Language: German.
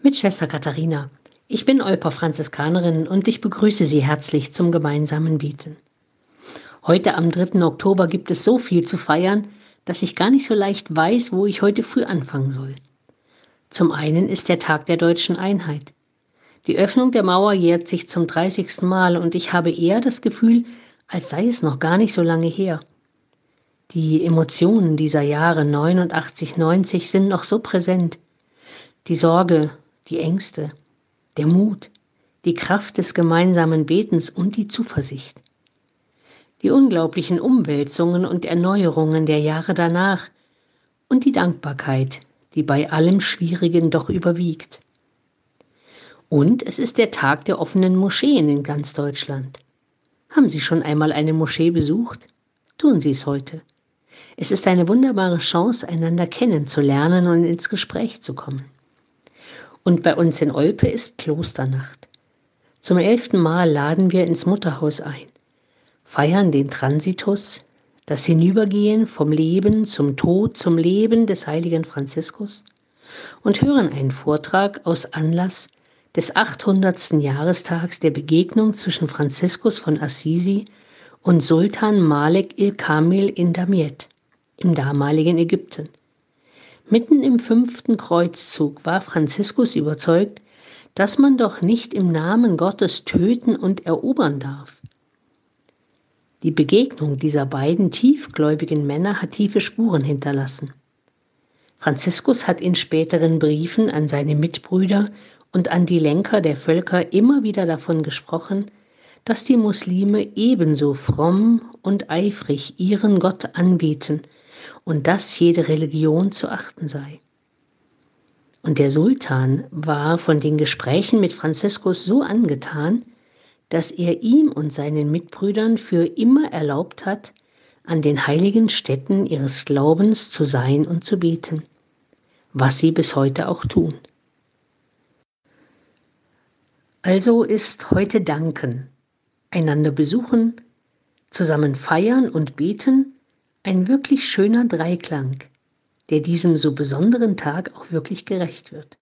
Mit Schwester Katharina. Ich bin Olper Franziskanerin und ich begrüße Sie herzlich zum gemeinsamen Beten. Heute am 3. Oktober gibt es so viel zu feiern, dass ich gar nicht so leicht weiß, wo ich heute früh anfangen soll. Zum einen ist der Tag der deutschen Einheit. Die Öffnung der Mauer jährt sich zum 30. Mal und ich habe eher das Gefühl, als sei es noch gar nicht so lange her. Die Emotionen dieser Jahre 89, 90 sind noch so präsent. Die Sorge, die Ängste, der Mut, die Kraft des gemeinsamen Betens und die Zuversicht. Die unglaublichen Umwälzungen und Erneuerungen der Jahre danach und die Dankbarkeit, die bei allem Schwierigen doch überwiegt. Und es ist der Tag der offenen Moscheen in ganz Deutschland. Haben Sie schon einmal eine Moschee besucht? Tun Sie es heute. Es ist eine wunderbare Chance, einander kennenzulernen und ins Gespräch zu kommen. Und bei uns in Olpe ist Klosternacht. Zum elften Mal laden wir ins Mutterhaus ein, feiern den Transitus, das Hinübergehen vom Leben zum Tod zum Leben des heiligen Franziskus und hören einen Vortrag aus Anlass des 800. Jahrestags der Begegnung zwischen Franziskus von Assisi und Sultan Malek il-Kamil in Damiet im damaligen Ägypten. Mitten im fünften Kreuzzug war Franziskus überzeugt, dass man doch nicht im Namen Gottes töten und erobern darf. Die Begegnung dieser beiden tiefgläubigen Männer hat tiefe Spuren hinterlassen. Franziskus hat in späteren Briefen an seine Mitbrüder und an die Lenker der Völker immer wieder davon gesprochen, dass die Muslime ebenso fromm und eifrig ihren Gott anbeten und dass jede Religion zu achten sei. Und der Sultan war von den Gesprächen mit Franziskus so angetan, dass er ihm und seinen Mitbrüdern für immer erlaubt hat, an den heiligen Stätten ihres Glaubens zu sein und zu beten, was sie bis heute auch tun. Also ist heute Danken, einander besuchen, zusammen feiern und beten ein wirklich schöner Dreiklang, der diesem so besonderen Tag auch wirklich gerecht wird.